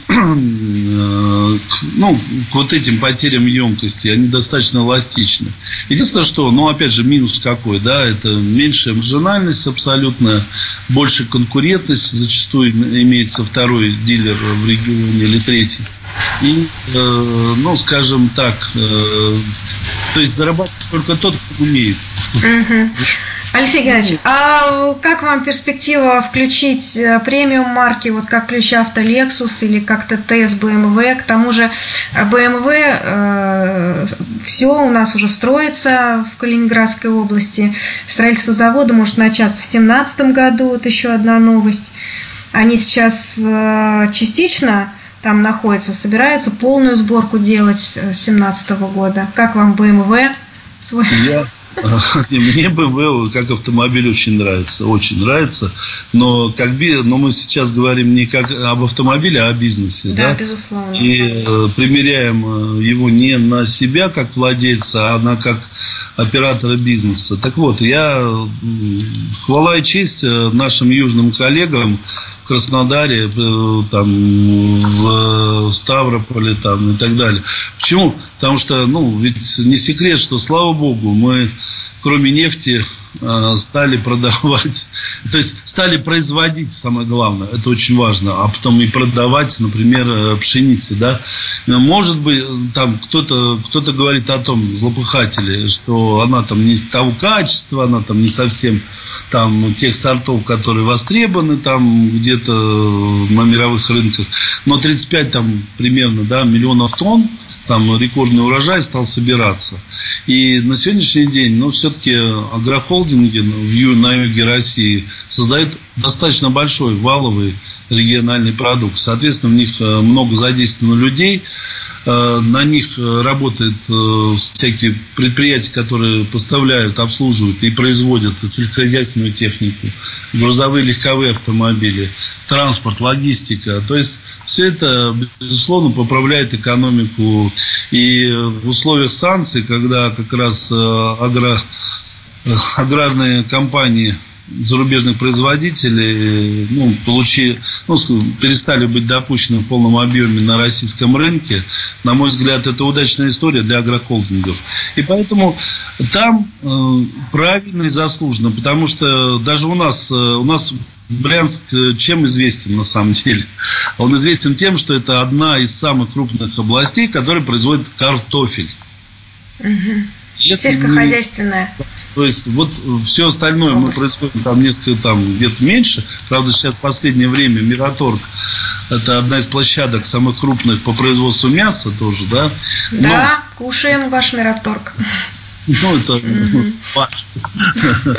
к вот этим потерям емкости, они достаточно эластичны. Единственное, что, ну, опять же, минус какой, да, это меньшая маржинальность абсолютно, больше конкурентность, зачастую имеется второй дилер в регионе или третий. И, э, ну, скажем так, э, то есть зарабатывать только тот, кто умеет. Алексей Геннадьевич, а как вам перспектива включить э, премиум марки, вот как ключ авто Lexus или как-то ТС BMW? К тому же BMW э, все у нас уже строится в Калининградской области. Строительство завода может начаться в 2017 году. Вот еще одна новость. Они сейчас э, частично там находятся, собираются полную сборку делать с 2017 года. Как вам BMW? Свой... Я мне БМВ как автомобиль очень нравится, очень нравится. Но, как, но мы сейчас говорим не как об автомобиле, а о бизнесе. Да, да? безусловно. И э, примеряем э, его не на себя как владельца, а на как оператора бизнеса. Так вот, я хвала и честь э, нашим южным коллегам, Краснодаре, э, там, в Ставрополе там, и так далее. Почему? Потому что, ну, ведь не секрет, что, слава богу, мы кроме нефти э, стали продавать, то есть стали производить, самое главное, это очень важно, а потом и продавать, например, э, пшеницы, да. Может быть, там кто-то кто говорит о том, злопыхатели, что она там не того качества, она там не совсем там тех сортов, которые востребованы там где-то на мировых рынках, но 35 там примерно, да, миллионов тонн, там рекордный урожай стал собираться. И на сегодняшний день, ну, все-таки агрохолдинги в, на юге России создают достаточно большой валовый региональный продукт. Соответственно, в них э, много задействовано людей, Э, на них э, работают э, всякие предприятия, которые поставляют, обслуживают и производят сельскохозяйственную технику, грузовые легковые автомобили, транспорт, логистика. То есть все это, безусловно, поправляет экономику. И в условиях санкций, когда как раз агро, аграрные компании зарубежных производителей ну, получи, ну, перестали быть допущены в полном объеме на российском рынке. На мой взгляд, это удачная история для агрохолдингов. И поэтому там э, правильно и заслуженно, потому что даже у нас, э, у нас Брянск э, чем известен на самом деле? Он известен тем, что это одна из самых крупных областей, которая производит картофель. Угу. Если Сельскохозяйственная. То есть вот все остальное Область. мы производим там несколько там где-то меньше. Правда, сейчас в последнее время Мираторг это одна из площадок самых крупных по производству мяса тоже, да? Но... Да, кушаем ваш Мираторг. Ну, это ваш.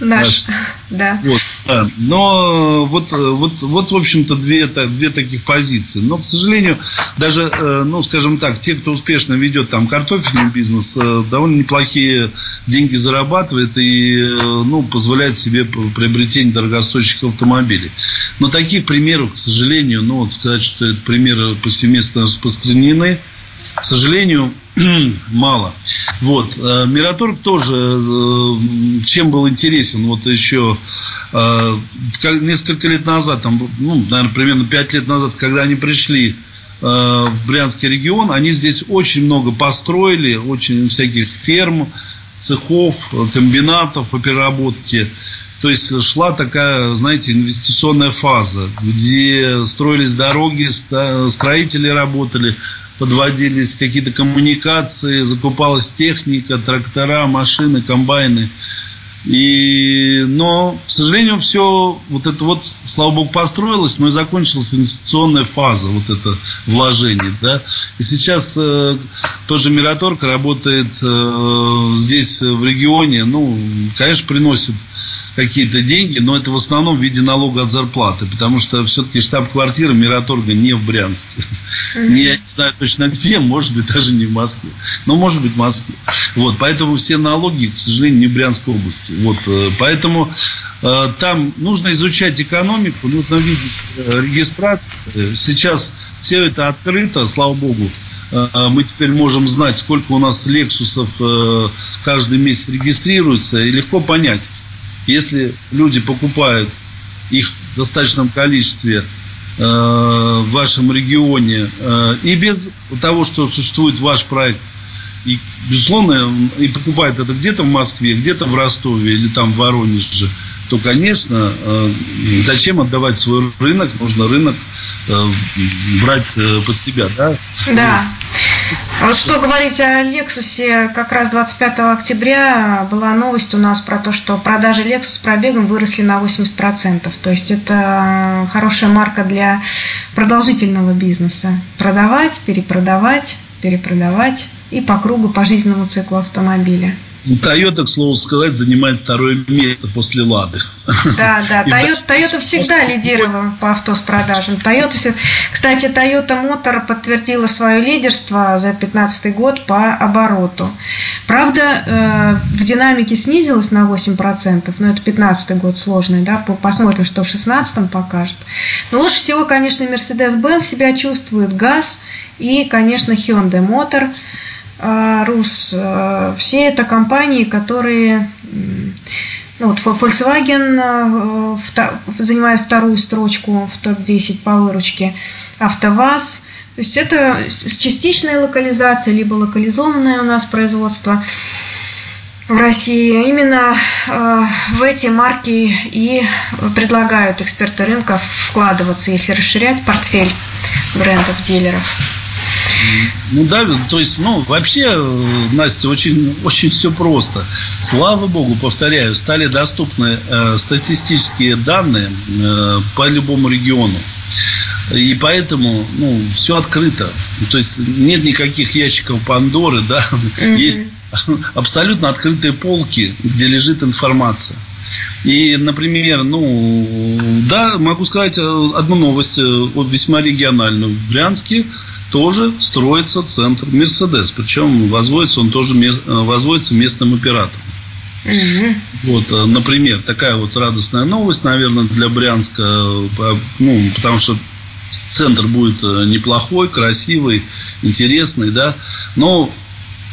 Наш, да. Вот, да. Но вот, вот, вот, в общем-то, две, две таких позиции. Но, к сожалению, даже, э, ну, скажем так, те, кто успешно ведет там картофельный бизнес, э, довольно неплохие деньги зарабатывает и, э, ну, позволяет себе приобретение дорогостоящих автомобилей. Но таких примеров, к сожалению, ну, вот сказать, что это примеры повсеместно распространены, к сожалению, мало. Вот. Э, Мираторг тоже э, чем был интересен, вот еще э, несколько лет назад, там, ну, наверное, примерно 5 лет назад, когда они пришли в Брянский регион, они здесь очень много построили, очень всяких ферм, цехов, комбинатов по переработке. То есть шла такая, знаете, инвестиционная фаза, где строились дороги, строители работали, подводились какие-то коммуникации, закупалась техника, трактора, машины, комбайны. И, но, к сожалению, все вот это вот, слава богу, построилось, но и закончилась инвестиционная фаза вот это вложение, да. И сейчас э, тоже Мираторг работает э, здесь в регионе, ну, конечно, приносит какие-то деньги, но это в основном в виде налога от зарплаты, потому что все-таки штаб-квартира Мираторга не в Брянске. Mm-hmm. Я не знаю точно где, может быть, даже не в Москве, но может быть в Москве. Вот, поэтому все налоги, к сожалению, не в Брянской области. Вот, э, поэтому э, там нужно изучать экономику, нужно видеть э, регистрацию. Сейчас все это открыто, слава богу. Мы теперь можем знать, сколько у нас лексусов каждый месяц регистрируется, и легко понять, если люди покупают их в достаточном количестве э, в вашем регионе э, и без того, что существует ваш проект, и, безусловно, и покупает это где-то в Москве, где-то в Ростове или там в Воронеже, то, конечно, э, зачем отдавать свой рынок? Нужно рынок брать под себя, да? Да. Вот что говорить о Лексусе, как раз 25 октября была новость у нас про то, что продажи Lexus с пробегом выросли на 80%. То есть это хорошая марка для продолжительного бизнеса. Продавать, перепродавать, перепродавать и по кругу по жизненному циклу автомобиля. Toyota, к слову сказать, занимает второе место после Лады. Да, да. Toyota, Toyota всегда лидировала по авто с продажам. Toyota, кстати, Toyota Motor подтвердила свое лидерство за 2015 год по обороту. Правда, э, в динамике снизилась на 8%, но это 2015 год сложный, да, посмотрим, что в 2016 покажет. Но лучше всего, конечно, Mercedes-Benz себя чувствует, ГАЗ и, конечно, Hyundai Motor – РУС, а, все это компании, которые ну, вот Volkswagen а, занимает вторую строчку в топ-10 по выручке, АвтоВАЗ. То есть это с частичной локализацией, либо локализованное у нас производство в России. Именно в эти марки и предлагают эксперты рынка вкладываться, если расширять портфель брендов, дилеров. Ну да, то есть, ну, вообще, Настя, очень, очень все просто. Слава богу, повторяю, стали доступны э, статистические данные э, по любому региону. И поэтому, ну, все открыто. То есть нет никаких ящиков Пандоры, да. Mm-hmm. Есть абсолютно открытые полки, где лежит информация. И, например, ну, да, могу сказать э, одну новость, вот весьма региональную. В Брянске тоже строится центр Мерседес. Причем возводится он тоже э, возводится местным оператором. Угу. Вот, э, например, такая вот радостная новость, наверное, для Брянска, э, ну, потому что центр будет неплохой, красивый, интересный, да, но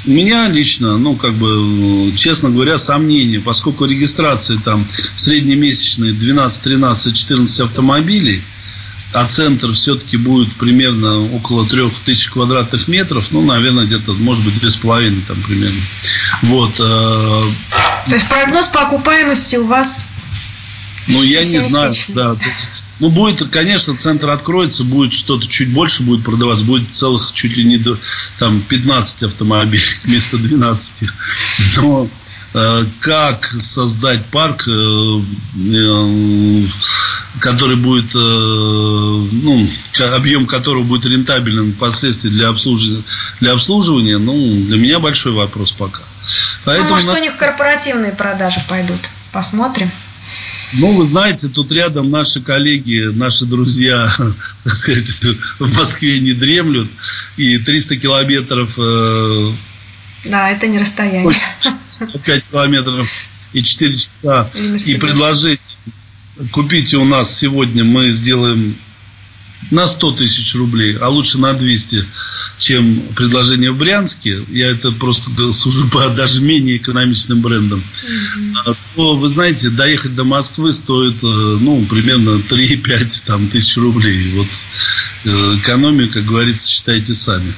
меня лично, ну, как бы, честно говоря, сомнения, поскольку регистрации там среднемесячные 12, 13, 14 автомобилей, а центр все-таки будет примерно около 3000 квадратных метров, ну, наверное, где-то, может быть, 2,5 там примерно. Вот. Э, То есть прогноз по окупаемости у вас ну, я не знаю, да. Ну, будет, конечно, центр откроется, будет что-то чуть больше будет продаваться, будет целых чуть ли не до там 15 автомобилей вместо 12. Но э, как создать парк, э, э, который будет, ну, объем которого будет рентабельным впоследствии для обслуживания, для обслуживания, ну, для меня большой вопрос пока. Поэтому ну, может, на... у них корпоративные продажи пойдут. Посмотрим. Ну, вы знаете, тут рядом наши коллеги, наши друзья, так сказать, в Москве не дремлют. И 300 километров... Э, да, это не расстояние. 5 километров и 4 часа. И предложить, купите у нас сегодня, мы сделаем на 100 тысяч рублей, а лучше на 200, чем предложение в Брянске, я это просто сужу по даже менее экономичным брендам, mm-hmm. то, вы знаете, доехать до Москвы стоит, э, ну, примерно 3-5 там, тысяч рублей. Вот э, экономию, как говорится, считайте сами.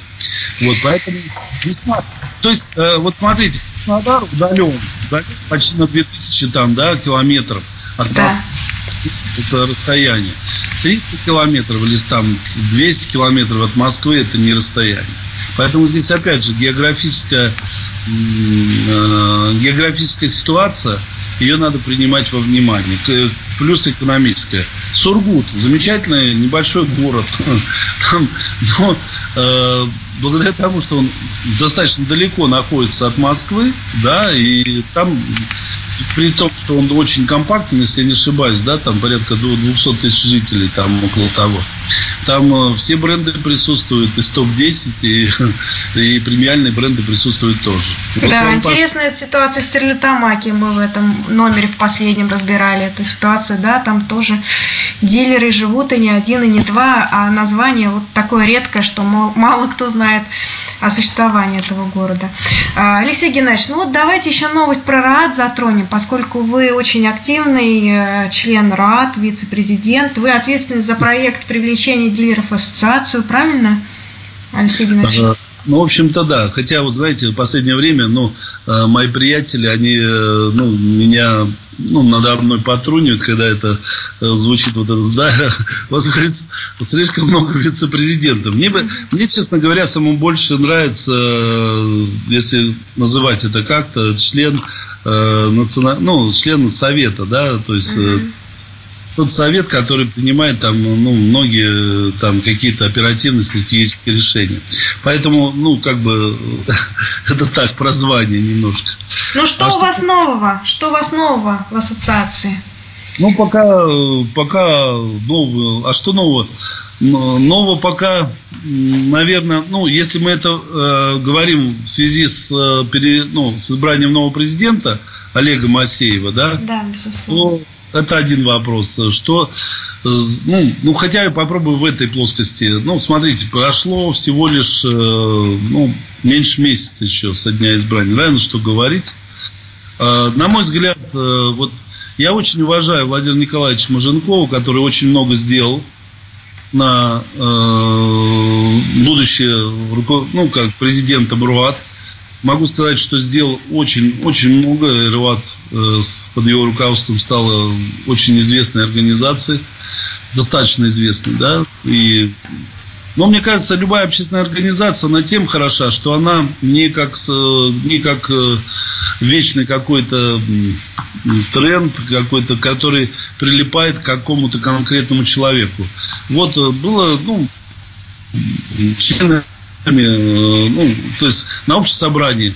Вот, поэтому весна. То есть, э, вот смотрите, Краснодар удален, удален почти на 2000 там, да, километров от да. Это расстояние. 300 километров или там 200 километров от Москвы это не расстояние. Поэтому здесь опять же географическая, э, географическая ситуация, ее надо принимать во внимание. Плюс экономическая. Сургут, замечательный небольшой город. Там, но, э, благодаря тому, что он достаточно далеко находится от Москвы, да, и там при том, что он очень компактен, если я не ошибаюсь, да, там порядка 200 тысяч жителей, там около того. Там э, все бренды присутствуют, из топ-10, и, и премиальные бренды присутствуют тоже. Да, интересная по... ситуация с Стерлитамаки. Мы в этом номере в последнем разбирали эту ситуацию, да, там тоже дилеры живут и не один, и не два, а название вот такое редкое, что мало кто знает о существовании этого города. А, Алексей Геннадьевич, ну вот давайте еще новость про РААД затронем, поскольку вы очень активный э, член РААД, вице-президент, вы ответственны за проект привлечения дилеров в ассоциацию, правильно, Алексей Геннадьевич? Ну, в общем-то, да. Хотя, вот знаете, в последнее время, ну, э, мои приятели, они, э, ну, меня, ну, надо мной потрунивают, когда это э, звучит вот это, да, вот, слишком много вице-президентов. Мне, бы, мне, честно говоря, самому больше нравится, если называть это как-то, член, э, национа... ну, член совета, да, то есть... Mm-hmm тот совет, который принимает там, ну, многие там какие-то оперативные стратегические решения. Поэтому, ну, как бы, это так, прозвание немножко. Ну, что а у что... вас нового? Что у вас нового в ассоциации? Ну, пока, пока нового. А что нового? Нового пока, наверное, ну, если мы это э, говорим в связи с, э, пере, ну, с избранием нового президента Олега Масеева, да? Да, безусловно. То это один вопрос. Что, ну, ну, хотя я попробую в этой плоскости. Ну, смотрите, прошло всего лишь, э, ну, меньше месяца еще со дня избрания. Наверное, что говорить. Э, на мой взгляд, э, вот я очень уважаю Владимира Николаевича Маженкова, который очень много сделал на э, будущее, ну, как президента РУАД. Могу сказать, что сделал очень, очень много. РВАД э, под его руководством стала очень известной организацией, достаточно известной, да. И, но мне кажется, любая общественная организация, она тем хороша, что она не как, не как э, вечный какой-то тренд какой-то, который прилипает к какому-то конкретному человеку. Вот э, было, ну, члены ну, то есть на общем собрании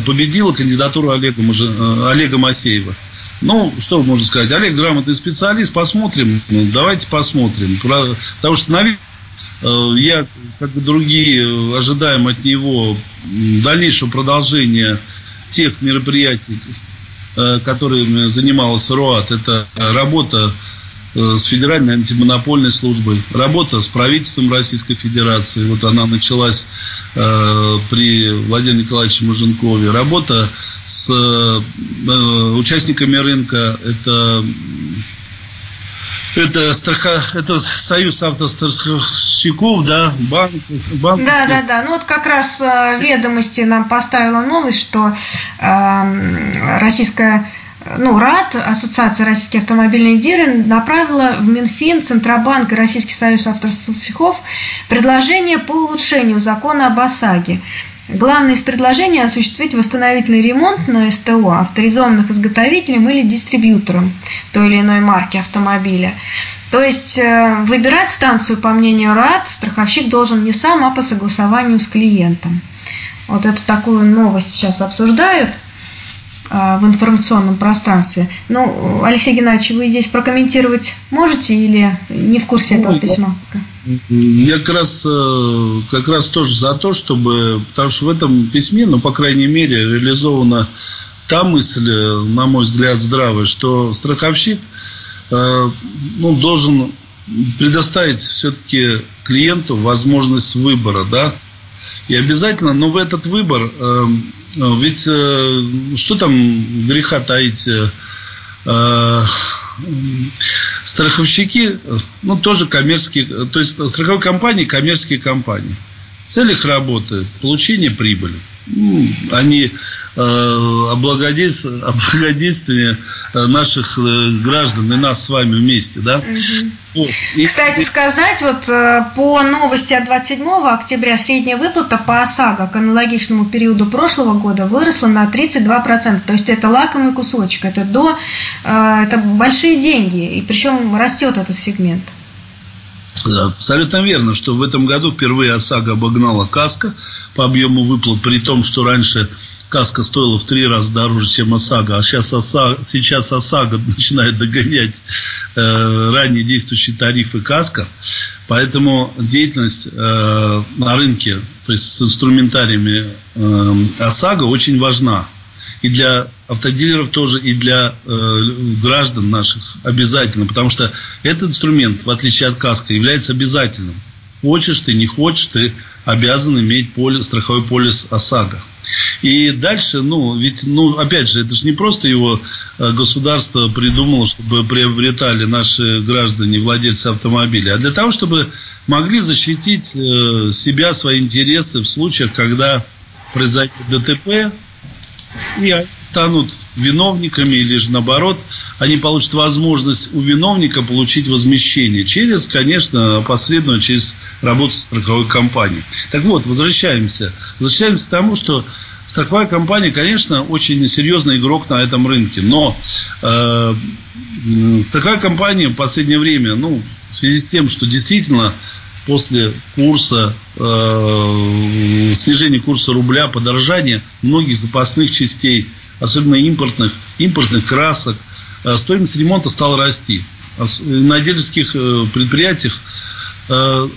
победила кандидатура Олега, э, Олега Масеева. Ну, что можно сказать? Олег грамотный специалист, посмотрим. Ну, давайте посмотрим. Потому что, наверное, э, я, как и другие, ожидаем от него дальнейшего продолжения тех мероприятий, которыми занималась РОАТ. Это работа Э, с Федеральной антимонопольной службой, работа с правительством Российской Федерации, вот она началась э, при Владимире Николаевиче Муженкове, работа с э, участниками рынка, это это, страха, это союз автостраховщиков, да, банк, банк. Да, да, да. Ну вот как раз э, ведомости нам поставила новость, что э, российская ну, РАД, Ассоциация российских автомобильных дилеров, направила в Минфин, Центробанк и Российский союз автостраховщиков предложение по улучшению закона об ОСАГе. Главное из предложений – осуществить восстановительный ремонт на СТО авторизованных изготовителем или дистрибьютором той или иной марки автомобиля. То есть э, выбирать станцию, по мнению РАД, страховщик должен не сам, а по согласованию с клиентом. Вот эту такую новость сейчас обсуждают – в информационном пространстве. Ну, Алексей Геннадьевич, вы здесь прокомментировать можете или не в курсе этого ну, письма? Я как раз, э, как раз тоже за то, чтобы, потому что в этом письме, ну, по крайней мере, реализована та мысль, э, на мой взгляд, здравая, что страховщик э, ну, должен предоставить все-таки клиенту возможность выбора, да, и обязательно, но в этот выбор ну, ведь э, что там греха таить? Э, э, страховщики, ну, тоже коммерческие, то есть страховые компании, коммерческие компании. Цель их работы – получение прибыли. Ну, они э, э, наших э, граждан и нас с вами вместе, да? Угу. Вот. И, Кстати сказать, вот по новости от 27 октября средняя выплата по ОСАГО к аналогичному периоду прошлого года выросла на 32%. То есть это лакомый кусочек, это до, это большие деньги, и причем растет этот сегмент. Абсолютно верно, что в этом году впервые ОСАГО обогнала КАСКО по объему выплат, при том, что раньше КАСКО стоила в три раза дороже, чем ОСАГО, а сейчас ОСАГО, сейчас ОСАГО начинает догонять э, ранее действующие тарифы КАСКО. Поэтому деятельность э, на рынке, то есть с инструментариями э, ОСАГО очень важна и для автодилеров тоже, и для э, граждан наших обязательно. Потому что этот инструмент, в отличие от КАСКО, является обязательным. Хочешь ты, не хочешь, ты обязан иметь полис, страховой полис ОСАГО. И дальше, ну, ведь, ну, опять же, это же не просто его э, государство придумало, чтобы приобретали наши граждане, владельцы автомобилей, а для того, чтобы могли защитить э, себя, свои интересы в случаях, когда произойдет ДТП, и станут виновниками или же наоборот, они получат возможность у виновника получить возмещение через, конечно, посредственно через работу страховой компании. Так вот, возвращаемся. Возвращаемся к тому, что страховая компания, конечно, очень серьезный игрок на этом рынке, но э, страховая компания в последнее время, ну, в связи с тем, что действительно после курса, э, снижения курса рубля, подорожания многих запасных частей, особенно импортных, импортных красок, э, стоимость ремонта стала расти. На дилерских э, предприятиях э,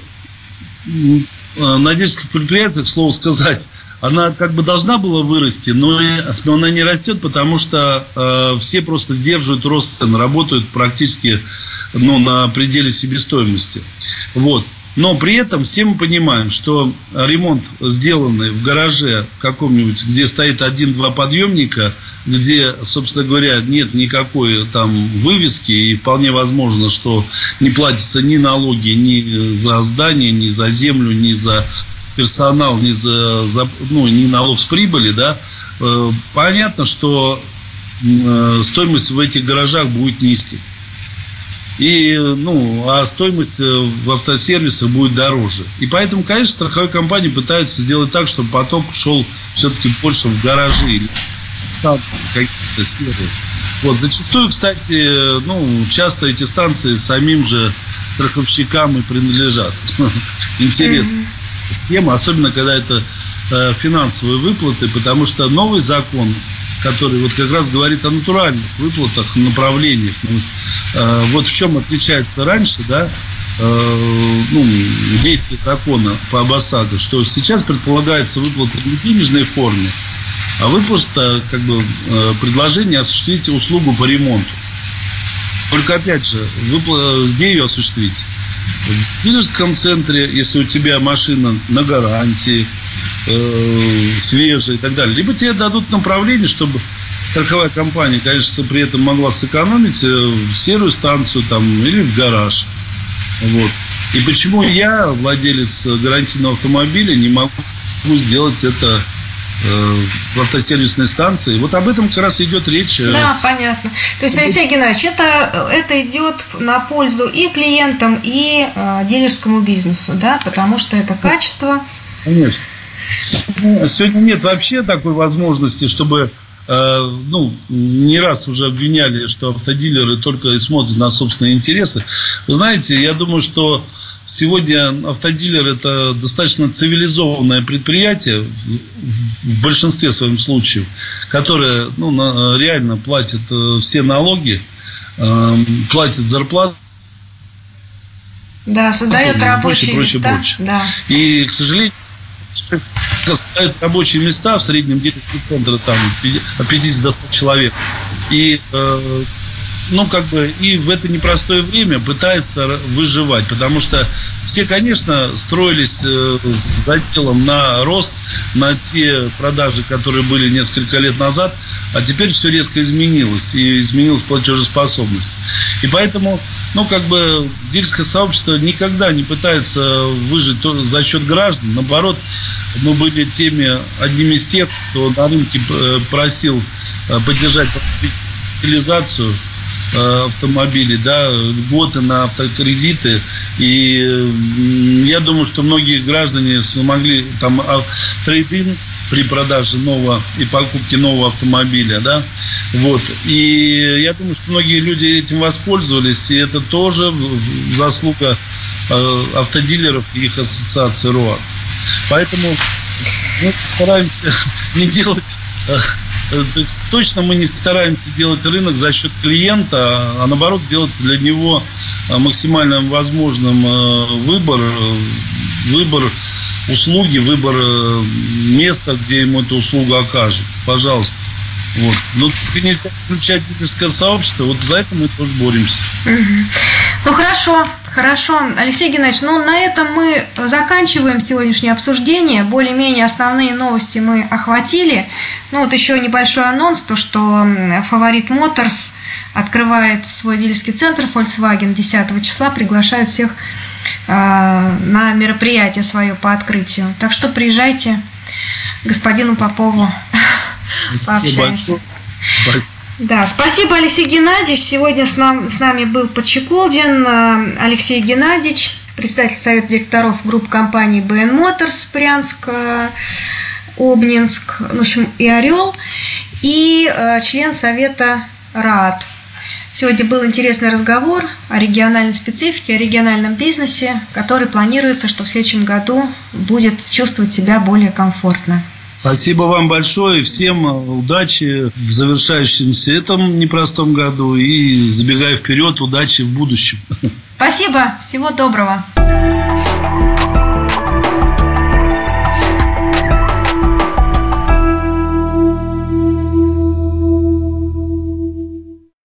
на дилерских предприятиях, слово сказать, она как бы должна была вырасти, но, но она не растет, потому что э, все просто сдерживают рост цен, работают практически ну, на пределе себестоимости. Вот. Но при этом все мы понимаем, что ремонт, сделанный в гараже каком-нибудь, где стоит один-два подъемника, где, собственно говоря, нет никакой там вывески, и вполне возможно, что не платятся ни налоги ни за здание, ни за землю, ни за персонал, ни за, за ну, ни налог с прибыли, да, э, понятно, что э, стоимость в этих гаражах будет низкой. И, ну, а стоимость э, в автосервисах будет дороже. И поэтому, конечно, страховые компании пытаются сделать так, чтобы поток шел все-таки больше в гаражи или какие-то серые. Вот, зачастую, кстати, ну, часто эти станции самим же страховщикам и принадлежат. Интересно. Схема, особенно когда это э, финансовые выплаты, потому что новый закон который вот как раз говорит о натуральных выплатах, направлениях. Ну, э, вот в чем отличается раньше, да, э, ну, действие закона по ОСАГО, что сейчас предполагается выплата не в денежной форме, а выплата как бы э, предложение осуществить услугу по ремонту. Только опять же, вы, где ее осуществить? В дилерском центре, если у тебя машина на гарантии, э, свежая и так далее. Либо тебе дадут направление, чтобы страховая компания, конечно, при этом могла сэкономить э, в серую станцию там, или в гараж. Вот. И почему я, владелец гарантийного автомобиля, не могу сделать это э, в автосервисной станции. Вот об этом как раз идет речь. Э. Да, понятно. То есть, Алексей Геннадьевич, это, это идет на пользу и клиентам, и э, дилерскому бизнесу, да, потому что это качество. Конечно. Сегодня нет вообще такой возможности, чтобы Э, ну, не раз уже обвиняли, что автодилеры только и смотрят на собственные интересы. Вы знаете, я думаю, что сегодня автодилер это достаточно цивилизованное предприятие в большинстве своем случаев, которое ну, реально платит э, все налоги, э, платит зарплату. Да, создает рабочие прочее, места. Прочее, прочее. Да. И, к сожалению, ставят рабочие места в среднем дилерских центрах там от 50 до 100 человек. И э, ну, как бы, и в это непростое время пытается выживать, потому что все, конечно, строились э, с заделом на рост, на те продажи, которые были несколько лет назад, а теперь все резко изменилось, и изменилась платежеспособность. И поэтому, ну, как бы, дилерское сообщество никогда не пытается выжить за счет граждан, наоборот, мы были теми, одними из тех, кто на рынке э, просил э, поддержать утилизацию Э, автомобилей, да, льготы на автокредиты. И я думаю, что многие граждане смогли там а, трейдинг при продаже нового и покупке нового автомобиля, да, вот, и я думаю, что многие люди этим воспользовались, и это тоже заслуга э, автодилеров и их ассоциации РОА. Поэтому мы стараемся не делать Э, то есть точно мы не стараемся делать рынок за счет клиента, а наоборот сделать для него э, максимально возможным э, выбор, выбор услуги, выбор места, где ему эту услугу окажут. Пожалуйста. Вот. Но нельзя включать дилерское сообщество, вот за это мы тоже боремся. Ну хорошо, хорошо. Алексей Геннадьевич, ну на этом мы заканчиваем сегодняшнее обсуждение. Более-менее основные новости мы охватили. Ну вот еще небольшой анонс, то что Фаворит Моторс открывает свой дилерский центр Volkswagen 10 числа, приглашает всех э, на мероприятие свое по открытию. Так что приезжайте господину Попову. Да, спасибо, Алексей Геннадьевич. Сегодня с, нам, с нами был Подчеколдин э, Алексей Геннадьевич, председатель совета директоров группы компании БН Моторс Брянск, э, Обнинск, в общем, и Орел, и э, член совета РАД. Сегодня был интересный разговор о региональной специфике, о региональном бизнесе, который планируется, что в следующем году будет чувствовать себя более комфортно. Спасибо вам большое. Всем удачи в завершающемся этом непростом году. И забегая вперед, удачи в будущем. Спасибо. Всего доброго.